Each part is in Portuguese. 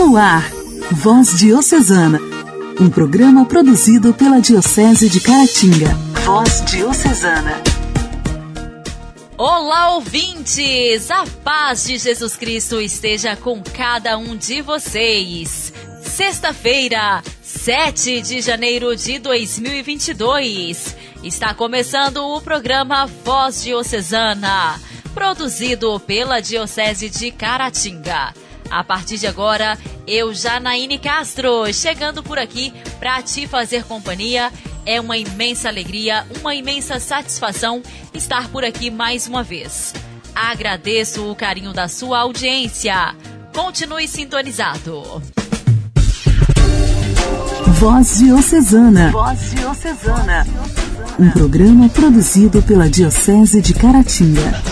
No ar, Voz Diocesana, um programa produzido pela Diocese de Caratinga. Voz Diocesana. Olá, ouvintes! A paz de Jesus Cristo esteja com cada um de vocês. Sexta-feira, 7 de janeiro de 2022. Está começando o programa Voz Diocesana, produzido pela Diocese de Caratinga. A partir de agora, eu, Janaíne Castro, chegando por aqui para te fazer companhia. É uma imensa alegria, uma imensa satisfação estar por aqui mais uma vez. Agradeço o carinho da sua audiência. Continue sintonizado. Voz Diocesana. Voz Diocesana. Um programa produzido pela Diocese de Caratinga.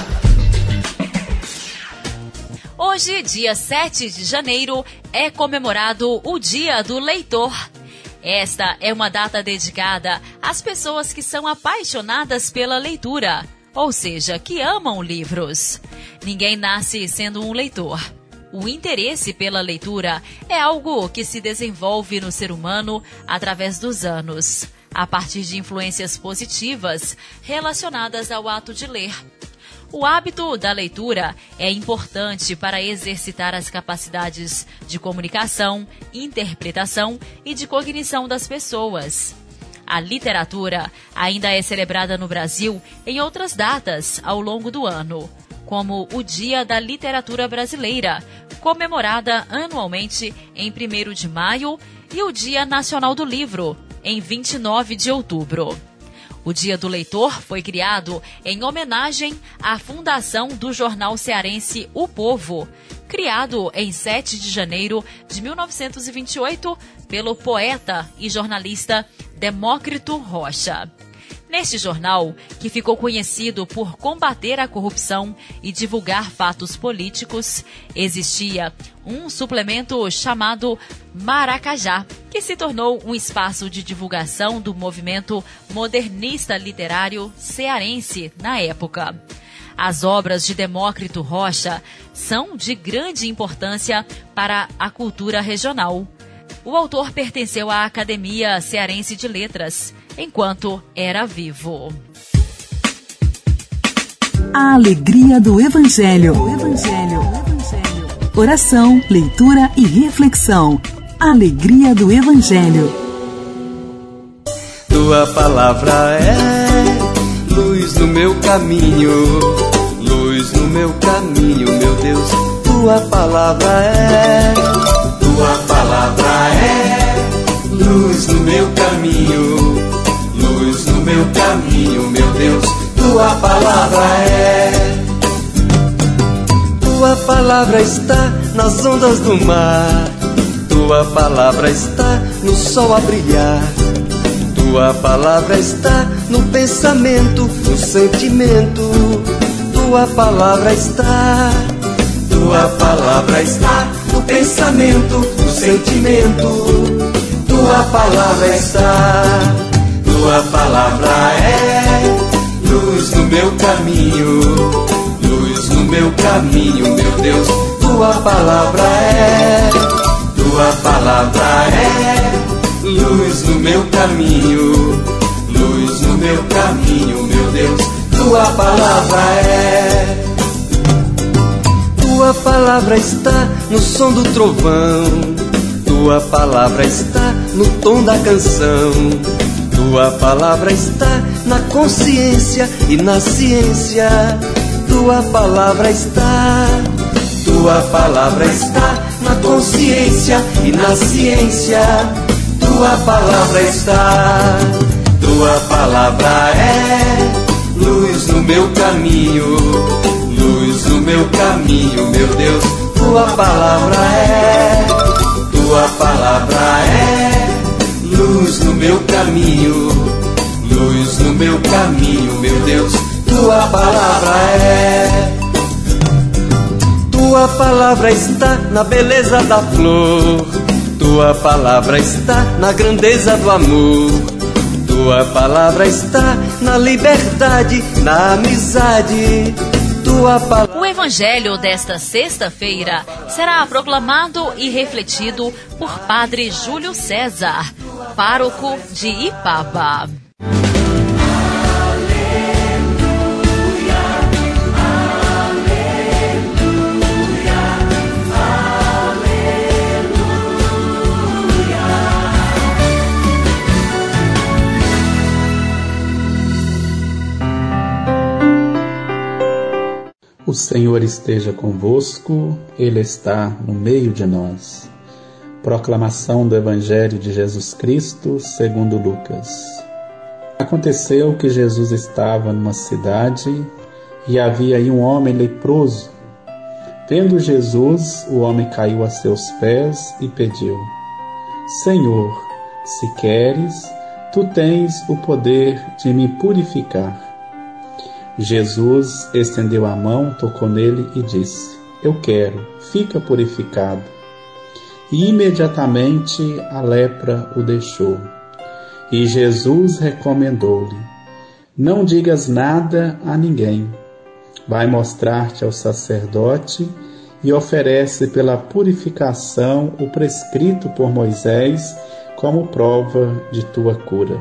Hoje, dia 7 de janeiro, é comemorado o Dia do Leitor. Esta é uma data dedicada às pessoas que são apaixonadas pela leitura, ou seja, que amam livros. Ninguém nasce sendo um leitor. O interesse pela leitura é algo que se desenvolve no ser humano através dos anos, a partir de influências positivas relacionadas ao ato de ler. O hábito da leitura é importante para exercitar as capacidades de comunicação, interpretação e de cognição das pessoas. A literatura ainda é celebrada no Brasil em outras datas ao longo do ano, como o Dia da Literatura Brasileira, comemorada anualmente em 1 de maio, e o Dia Nacional do Livro, em 29 de outubro. O Dia do Leitor foi criado em homenagem à fundação do jornal cearense O Povo, criado em 7 de janeiro de 1928 pelo poeta e jornalista Demócrito Rocha. Neste jornal, que ficou conhecido por combater a corrupção e divulgar fatos políticos, existia um suplemento chamado Maracajá, que se tornou um espaço de divulgação do movimento modernista literário cearense na época. As obras de Demócrito Rocha são de grande importância para a cultura regional. O autor pertenceu à Academia Cearense de Letras enquanto era vivo. A alegria do Evangelho. O Evangelho. O Evangelho. Oração, leitura e reflexão. Alegria do Evangelho. Tua palavra é luz no meu caminho, luz no meu caminho, meu Deus. Tua palavra é, tua palavra é luz no meu caminho meu caminho, meu Deus, tua palavra é. Tua palavra está nas ondas do mar, tua palavra está no sol a brilhar. Tua palavra está no pensamento, no sentimento. Tua palavra está, tua palavra está no pensamento, no sentimento. Tua palavra está tua palavra é luz no meu caminho, luz no meu caminho, meu Deus. Tua palavra é, tua palavra é luz no meu caminho, luz no meu caminho, meu Deus. Tua palavra é. Tua palavra está no som do trovão, tua palavra está no tom da canção. Tua palavra está na consciência e na ciência. Tua palavra está, tua palavra está na consciência e na ciência. Tua palavra está, tua palavra é luz no meu caminho, luz no meu caminho, meu Deus. Tua palavra é, tua palavra é luz no meu caminho, luz no meu caminho, meu Deus, tua palavra é. Tua palavra está na beleza da flor, tua palavra está na grandeza do amor. Tua palavra está na liberdade, na amizade. O evangelho desta sexta-feira será proclamado e refletido por Padre Júlio César, pároco de Ipaba. O Senhor esteja convosco, Ele está no meio de nós. Proclamação do Evangelho de Jesus Cristo, segundo Lucas. Aconteceu que Jesus estava numa cidade e havia aí um homem leproso. Vendo Jesus, o homem caiu a seus pés e pediu: Senhor, se queres, tu tens o poder de me purificar. Jesus estendeu a mão, tocou nele e disse: Eu quero, fica purificado. E imediatamente a lepra o deixou. E Jesus recomendou-lhe: Não digas nada a ninguém. Vai mostrar-te ao sacerdote e oferece pela purificação o prescrito por Moisés como prova de tua cura.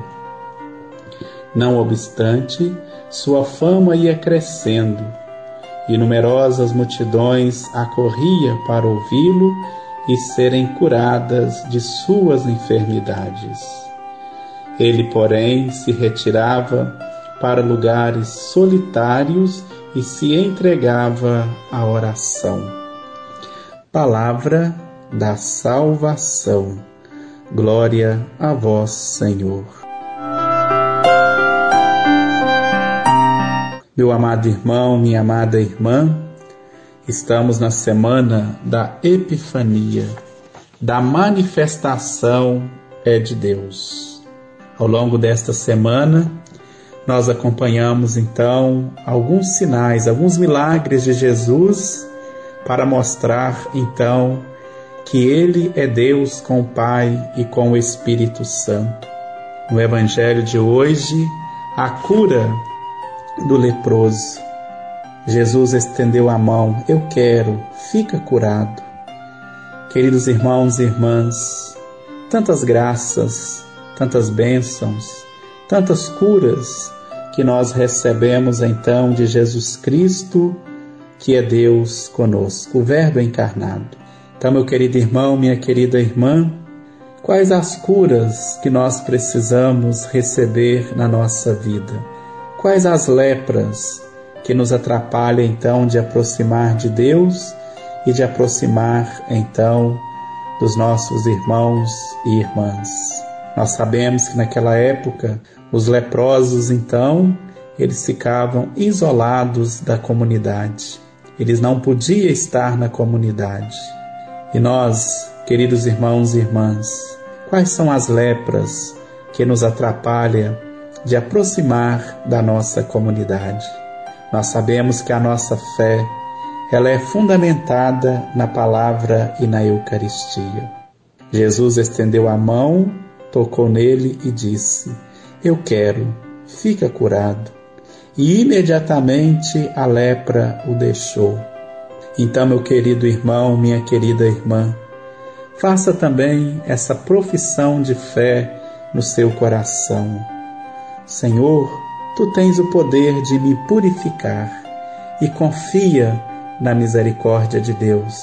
Não obstante, sua fama ia crescendo e numerosas multidões acorriam para ouvi-lo e serem curadas de suas enfermidades. Ele, porém, se retirava para lugares solitários e se entregava à oração. Palavra da salvação. Glória a vós, Senhor. Meu amado irmão, minha amada irmã, estamos na semana da Epifania, da manifestação é de Deus. Ao longo desta semana, nós acompanhamos então alguns sinais, alguns milagres de Jesus para mostrar então que Ele é Deus com o Pai e com o Espírito Santo. No Evangelho de hoje, a cura do leproso. Jesus estendeu a mão, eu quero, fica curado. Queridos irmãos e irmãs, tantas graças, tantas bênçãos, tantas curas que nós recebemos então de Jesus Cristo, que é Deus conosco, o Verbo encarnado. Então, meu querido irmão, minha querida irmã, quais as curas que nós precisamos receber na nossa vida? Quais as lepras que nos atrapalham então de aproximar de Deus e de aproximar então dos nossos irmãos e irmãs? Nós sabemos que naquela época os leprosos então eles ficavam isolados da comunidade. Eles não podiam estar na comunidade. E nós, queridos irmãos e irmãs, quais são as lepras que nos atrapalham de aproximar da nossa comunidade. Nós sabemos que a nossa fé ela é fundamentada na palavra e na Eucaristia. Jesus estendeu a mão, tocou nele e disse: Eu quero, fica curado. E imediatamente a lepra o deixou. Então, meu querido irmão, minha querida irmã, faça também essa profissão de fé no seu coração Senhor, tu tens o poder de me purificar e confia na misericórdia de Deus.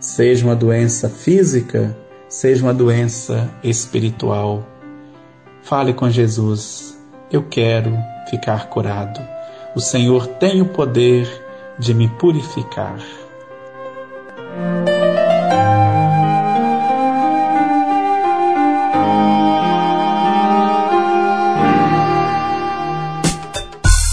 Seja uma doença física, seja uma doença espiritual. Fale com Jesus. Eu quero ficar curado. O Senhor tem o poder de me purificar.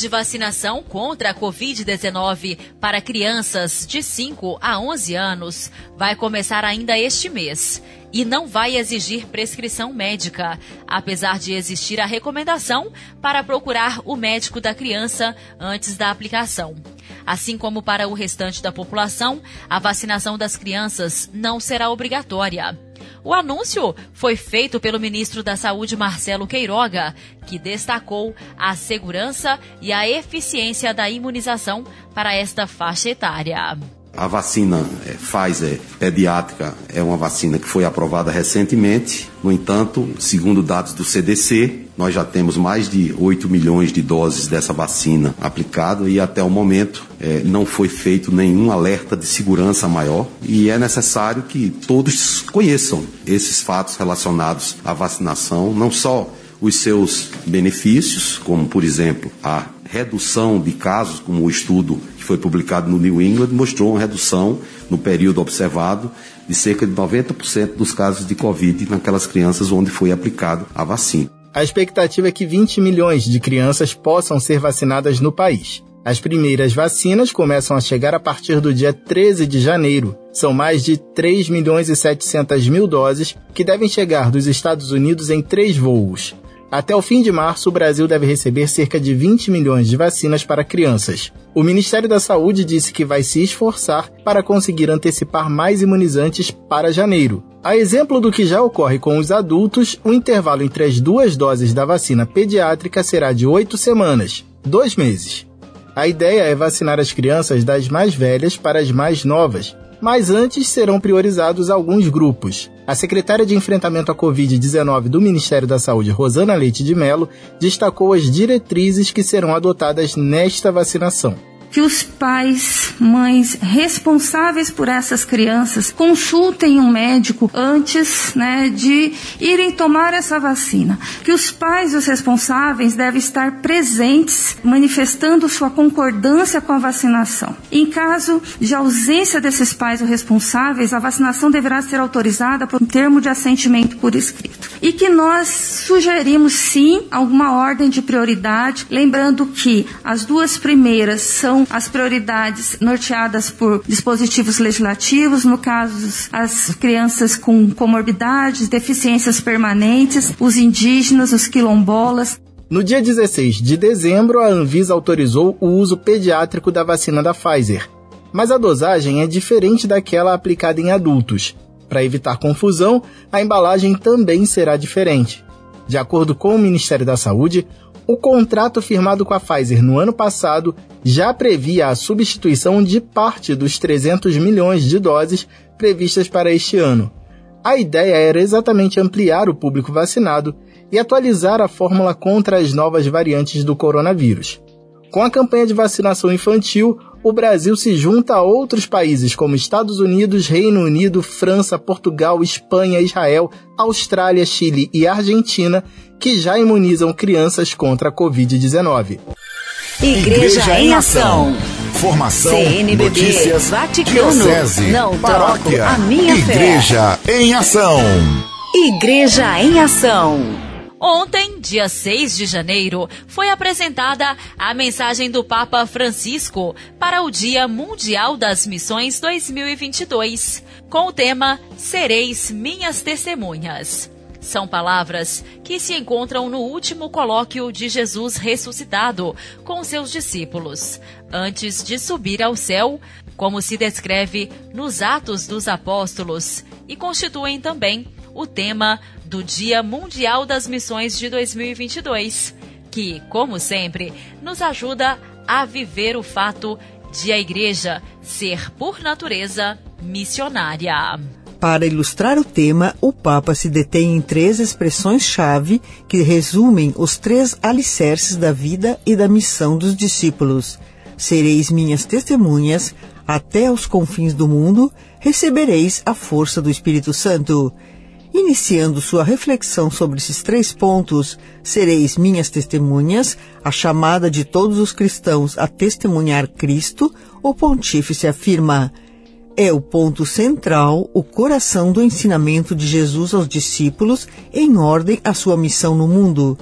de vacinação contra a Covid-19 para crianças de 5 a 11 anos vai começar ainda este mês e não vai exigir prescrição médica, apesar de existir a recomendação para procurar o médico da criança antes da aplicação. Assim como para o restante da população, a vacinação das crianças não será obrigatória. O anúncio foi feito pelo ministro da Saúde Marcelo Queiroga, que destacou a segurança e a eficiência da imunização para esta faixa etária. A vacina é, Pfizer pediátrica é uma vacina que foi aprovada recentemente. No entanto, segundo dados do CDC, nós já temos mais de 8 milhões de doses dessa vacina aplicada e até o momento é, não foi feito nenhum alerta de segurança maior e é necessário que todos conheçam esses fatos relacionados à vacinação, não só os seus benefícios, como por exemplo a redução de casos, como o estudo que foi publicado no New England mostrou uma redução no período observado de cerca de 90% dos casos de Covid naquelas crianças onde foi aplicado a vacina. A expectativa é que 20 milhões de crianças possam ser vacinadas no país. As primeiras vacinas começam a chegar a partir do dia 13 de janeiro. São mais de 3 milhões e 700 mil doses que devem chegar dos Estados Unidos em três voos. Até o fim de março, o Brasil deve receber cerca de 20 milhões de vacinas para crianças. O Ministério da Saúde disse que vai se esforçar para conseguir antecipar mais imunizantes para janeiro. A exemplo do que já ocorre com os adultos, o intervalo entre as duas doses da vacina pediátrica será de oito semanas, dois meses. A ideia é vacinar as crianças das mais velhas para as mais novas, mas antes serão priorizados alguns grupos. A secretária de Enfrentamento à Covid-19 do Ministério da Saúde, Rosana Leite de Mello, destacou as diretrizes que serão adotadas nesta vacinação que os pais, mães responsáveis por essas crianças consultem um médico antes né, de irem tomar essa vacina. Que os pais, os responsáveis, devem estar presentes, manifestando sua concordância com a vacinação. Em caso de ausência desses pais ou responsáveis, a vacinação deverá ser autorizada por um termo de assentimento por escrito. E que nós sugerimos sim alguma ordem de prioridade, lembrando que as duas primeiras são são as prioridades norteadas por dispositivos legislativos, no caso, as crianças com comorbidades, deficiências permanentes, os indígenas, os quilombolas. No dia 16 de dezembro, a Anvisa autorizou o uso pediátrico da vacina da Pfizer, mas a dosagem é diferente daquela aplicada em adultos. Para evitar confusão, a embalagem também será diferente. De acordo com o Ministério da Saúde, o contrato firmado com a Pfizer no ano passado já previa a substituição de parte dos 300 milhões de doses previstas para este ano. A ideia era exatamente ampliar o público vacinado e atualizar a fórmula contra as novas variantes do coronavírus. Com a campanha de vacinação infantil, o Brasil se junta a outros países como Estados Unidos, Reino Unido, França, Portugal, Espanha, Israel, Austrália, Chile e Argentina, que já imunizam crianças contra a Covid-19. Igreja, Igreja em Ação. Formação, CNBB, notícias, Vaticano, diocese, não paróquia, troco a minha Igreja fé. em Ação. Igreja em Ação. Ontem, dia 6 de janeiro, foi apresentada a mensagem do Papa Francisco para o Dia Mundial das Missões 2022, com o tema Sereis Minhas Testemunhas. São palavras que se encontram no último colóquio de Jesus ressuscitado com seus discípulos, antes de subir ao céu, como se descreve nos Atos dos Apóstolos, e constituem também o tema do Dia Mundial das Missões de 2022, que, como sempre, nos ajuda a viver o fato de a Igreja ser, por natureza, missionária. Para ilustrar o tema, o Papa se detém em três expressões-chave que resumem os três alicerces da vida e da missão dos discípulos. Sereis minhas testemunhas, até aos confins do mundo, recebereis a força do Espírito Santo. Iniciando sua reflexão sobre esses três pontos, sereis minhas testemunhas, a chamada de todos os cristãos a testemunhar Cristo, o pontífice afirma: é o ponto central, o coração do ensinamento de Jesus aos discípulos em ordem à sua missão no mundo.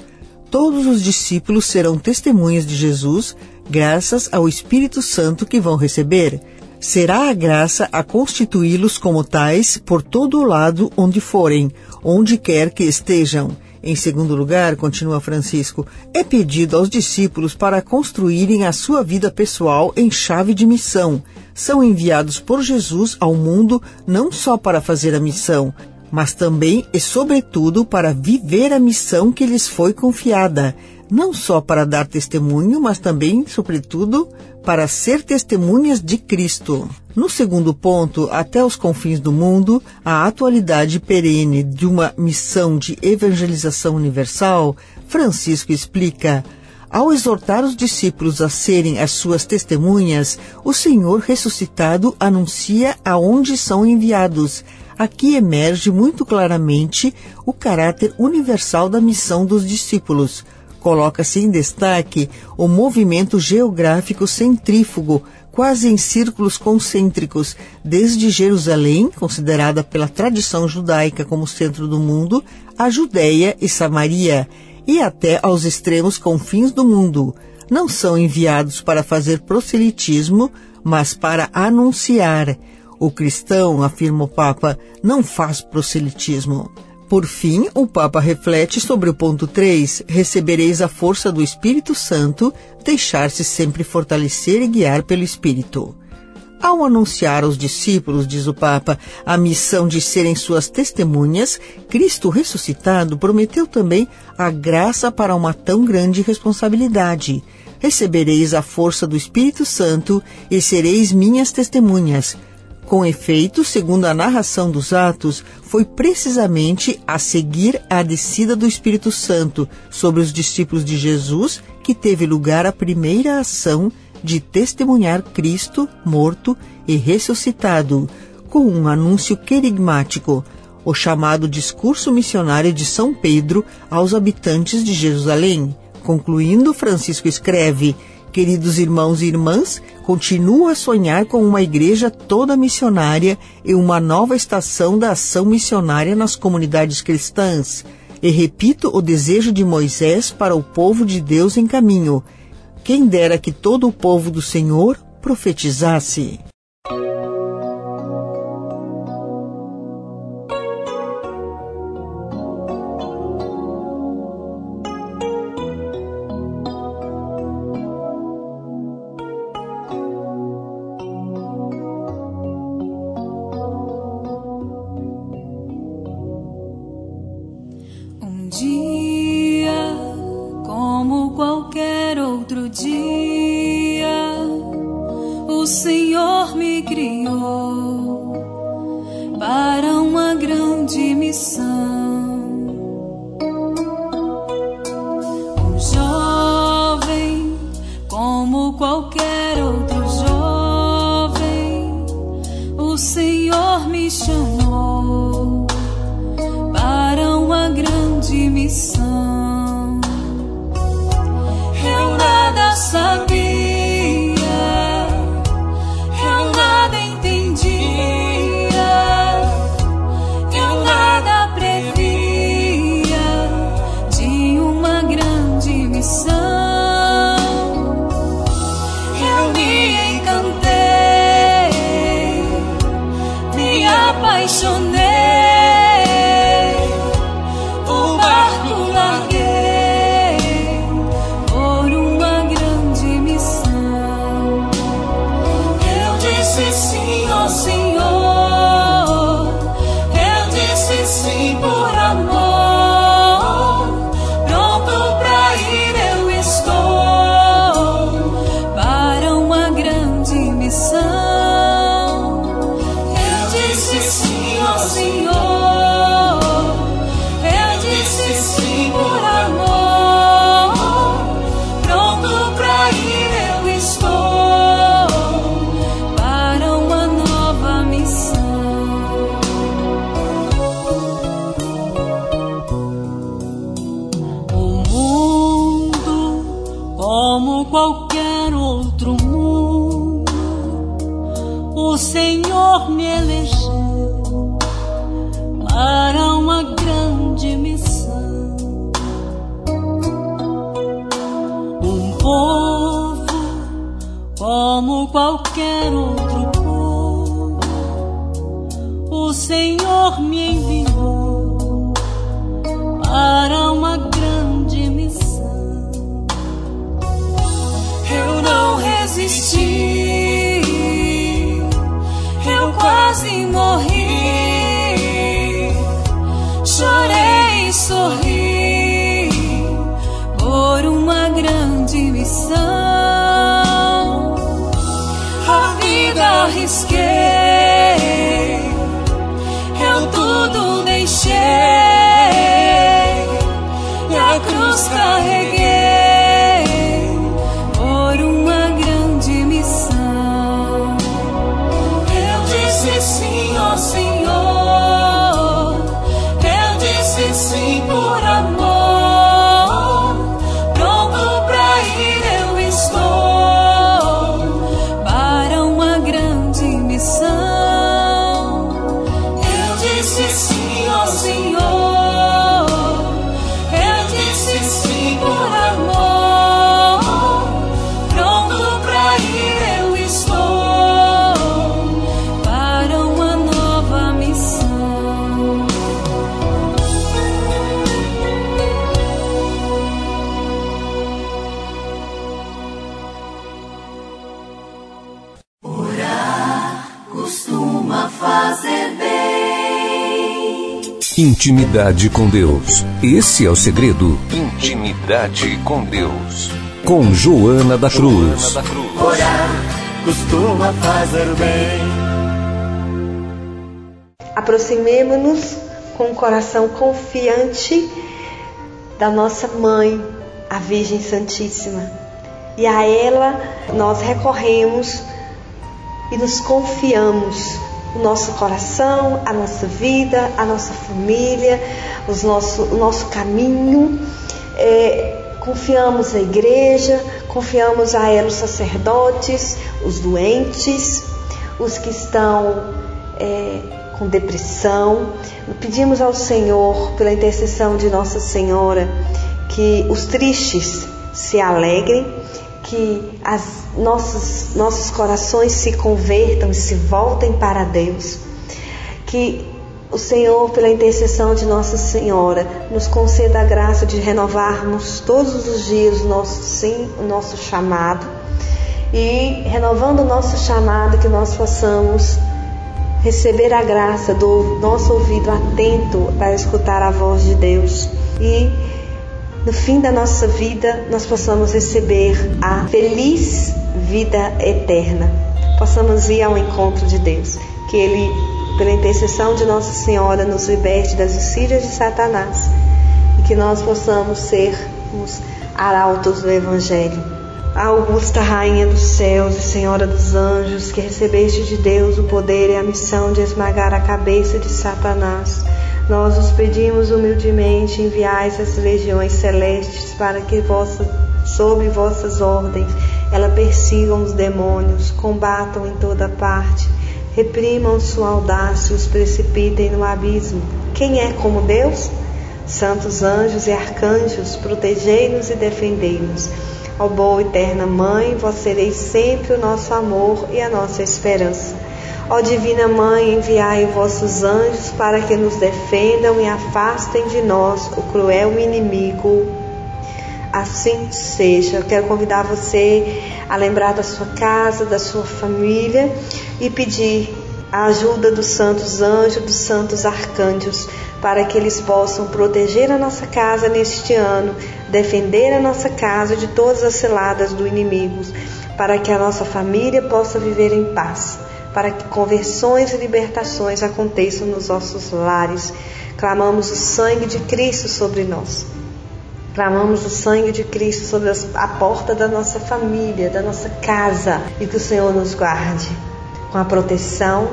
Todos os discípulos serão testemunhas de Jesus, graças ao Espírito Santo que vão receber. Será a graça a constituí-los como tais por todo o lado onde forem, onde quer que estejam. Em segundo lugar, continua Francisco, é pedido aos discípulos para construírem a sua vida pessoal em chave de missão. São enviados por Jesus ao mundo não só para fazer a missão, mas também e sobretudo para viver a missão que lhes foi confiada não só para dar testemunho, mas também, sobretudo, para ser testemunhas de Cristo. No segundo ponto, até os confins do mundo, a atualidade perene de uma missão de evangelização universal, Francisco explica. Ao exortar os discípulos a serem as suas testemunhas, o Senhor ressuscitado anuncia aonde são enviados. Aqui emerge muito claramente o caráter universal da missão dos discípulos coloca-se em destaque o movimento geográfico centrífugo, quase em círculos concêntricos, desde Jerusalém, considerada pela tradição judaica como centro do mundo, a Judéia e Samaria, e até aos extremos confins do mundo. Não são enviados para fazer proselitismo, mas para anunciar. O cristão, afirma o Papa, não faz proselitismo. Por fim, o Papa reflete sobre o ponto 3: recebereis a força do Espírito Santo, deixar-se sempre fortalecer e guiar pelo Espírito. Ao anunciar aos discípulos, diz o Papa, a missão de serem suas testemunhas, Cristo ressuscitado prometeu também a graça para uma tão grande responsabilidade. Recebereis a força do Espírito Santo e sereis minhas testemunhas com efeito, segundo a narração dos Atos, foi precisamente a seguir a descida do Espírito Santo sobre os discípulos de Jesus que teve lugar a primeira ação de testemunhar Cristo morto e ressuscitado, com um anúncio querigmático, o chamado discurso missionário de São Pedro aos habitantes de Jerusalém. Concluindo, Francisco escreve: Queridos irmãos e irmãs, continuo a sonhar com uma igreja toda missionária e uma nova estação da ação missionária nas comunidades cristãs. E repito o desejo de Moisés para o povo de Deus em caminho. Quem dera que todo o povo do Senhor profetizasse. question qualquer outro povo, o Senhor me enviou para uma grande missão. Eu não resisti, eu quase morri, Intimidade com Deus. Esse é o segredo. Intimidade com Deus. Com Joana da Cruz. Joana da Cruz. Orar costuma fazer bem. Aproximemo-nos com um coração confiante da nossa mãe, a Virgem Santíssima. E a ela nós recorremos e nos confiamos o nosso coração, a nossa vida, a nossa família, os nosso, o nosso caminho. É, confiamos à igreja, confiamos a ela os sacerdotes, os doentes, os que estão é, com depressão. Pedimos ao Senhor, pela intercessão de Nossa Senhora, que os tristes se alegrem que as nossos, nossos corações se convertam e se voltem para Deus. Que o Senhor, pela intercessão de Nossa Senhora, nos conceda a graça de renovarmos todos os dias o nosso sim, o nosso chamado. E renovando o nosso chamado, que nós possamos receber a graça do nosso ouvido atento para escutar a voz de Deus. E no fim da nossa vida nós possamos receber a feliz vida eterna. Possamos ir ao encontro de Deus. Que Ele, pela intercessão de Nossa Senhora, nos liberte das insídias de Satanás e que nós possamos ser os arautos do Evangelho. Augusta Rainha dos céus e Senhora dos anjos, que recebeste de Deus o poder e a missão de esmagar a cabeça de Satanás nós os pedimos humildemente, enviais as legiões celestes para que vossa, sob vossas ordens ela persigam os demônios, combatam em toda parte, reprimam sua audácia os precipitem no abismo. Quem é como Deus? Santos anjos e arcanjos, protegei-nos e defendei-nos. Ó boa eterna Mãe, vós sereis sempre o nosso amor e a nossa esperança. Ó Divina Mãe, enviai vossos anjos para que nos defendam e afastem de nós o cruel inimigo. Assim seja. Eu quero convidar você a lembrar da sua casa, da sua família e pedir a ajuda dos santos anjos, dos santos arcanjos, para que eles possam proteger a nossa casa neste ano, defender a nossa casa de todas as ciladas do inimigo, para que a nossa família possa viver em paz para que conversões e libertações aconteçam nos nossos lares. Clamamos o sangue de Cristo sobre nós. Clamamos o sangue de Cristo sobre a porta da nossa família, da nossa casa e que o Senhor nos guarde com a proteção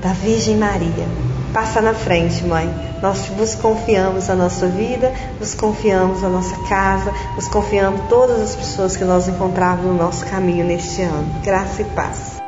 da Virgem Maria. Passa na frente, mãe. Nós vos confiamos a nossa vida, vos confiamos a nossa casa, vos confiamos todas as pessoas que nós encontramos no nosso caminho neste ano. Graça e paz.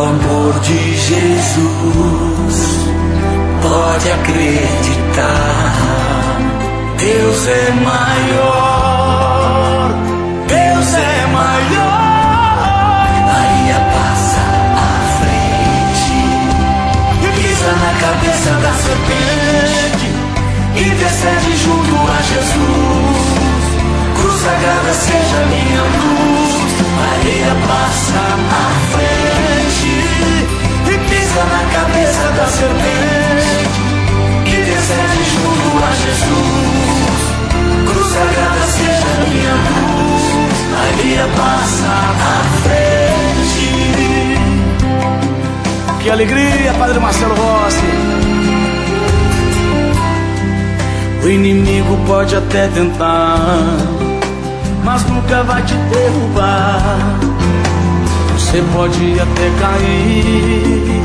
no amor de Jesus. Pode acreditar, Deus é maior. Deus é maior. Maria passa à frente e pisa na cabeça da serpente. Intercede junto a Jesus. Cruz sagrada seja minha luz. Maria passa à frente na cabeça da serpente. Intercede junto a Jesus. Cruz sagrada seja minha luz. Maria passa à frente. Que alegria, Padre Marcelo Rossi. O inimigo pode até tentar, mas nunca vai te derrubar. Você pode até cair,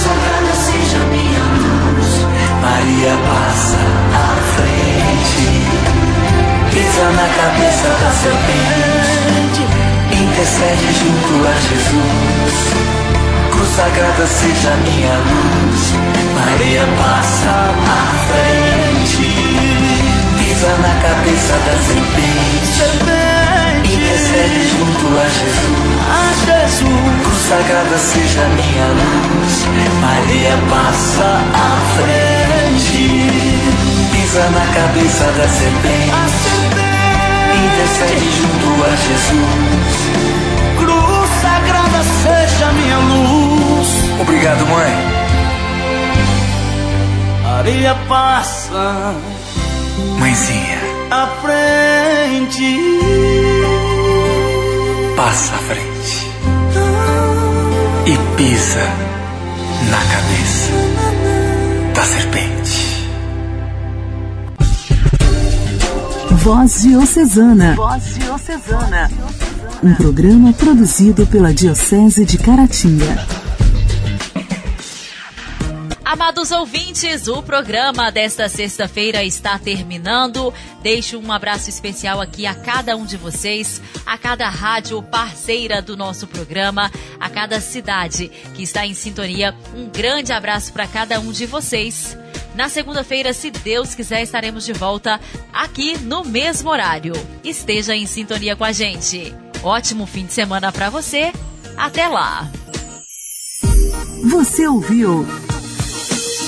Cruz sagrada seja minha luz. Maria passa à frente, pisa na cabeça da serpente, intercede junto a Jesus. Cruz sagrada seja minha luz. Maria passa à frente, pisa na cabeça da serpente, intercede junto a Jesus. A Jesus. Cruz sagrada seja minha luz. Maria passa à frente, pisa na cabeça da serpente, intercede junto a Jesus. Cruz sagrada seja minha luz. Obrigado, mãe. Maria passa, Mãezinha, à frente, passa à frente e pisa na cabeça da serpente. Voz Diocesana. Voz Diocesana. Um programa produzido pela Diocese de Caratinga. Amados ouvintes, o programa desta sexta-feira está terminando. Deixo um abraço especial aqui a cada um de vocês, a cada rádio parceira do nosso programa, a cada cidade que está em sintonia. Um grande abraço para cada um de vocês. Na segunda-feira, se Deus quiser, estaremos de volta aqui no mesmo horário. Esteja em sintonia com a gente. Ótimo fim de semana para você. Até lá. Você ouviu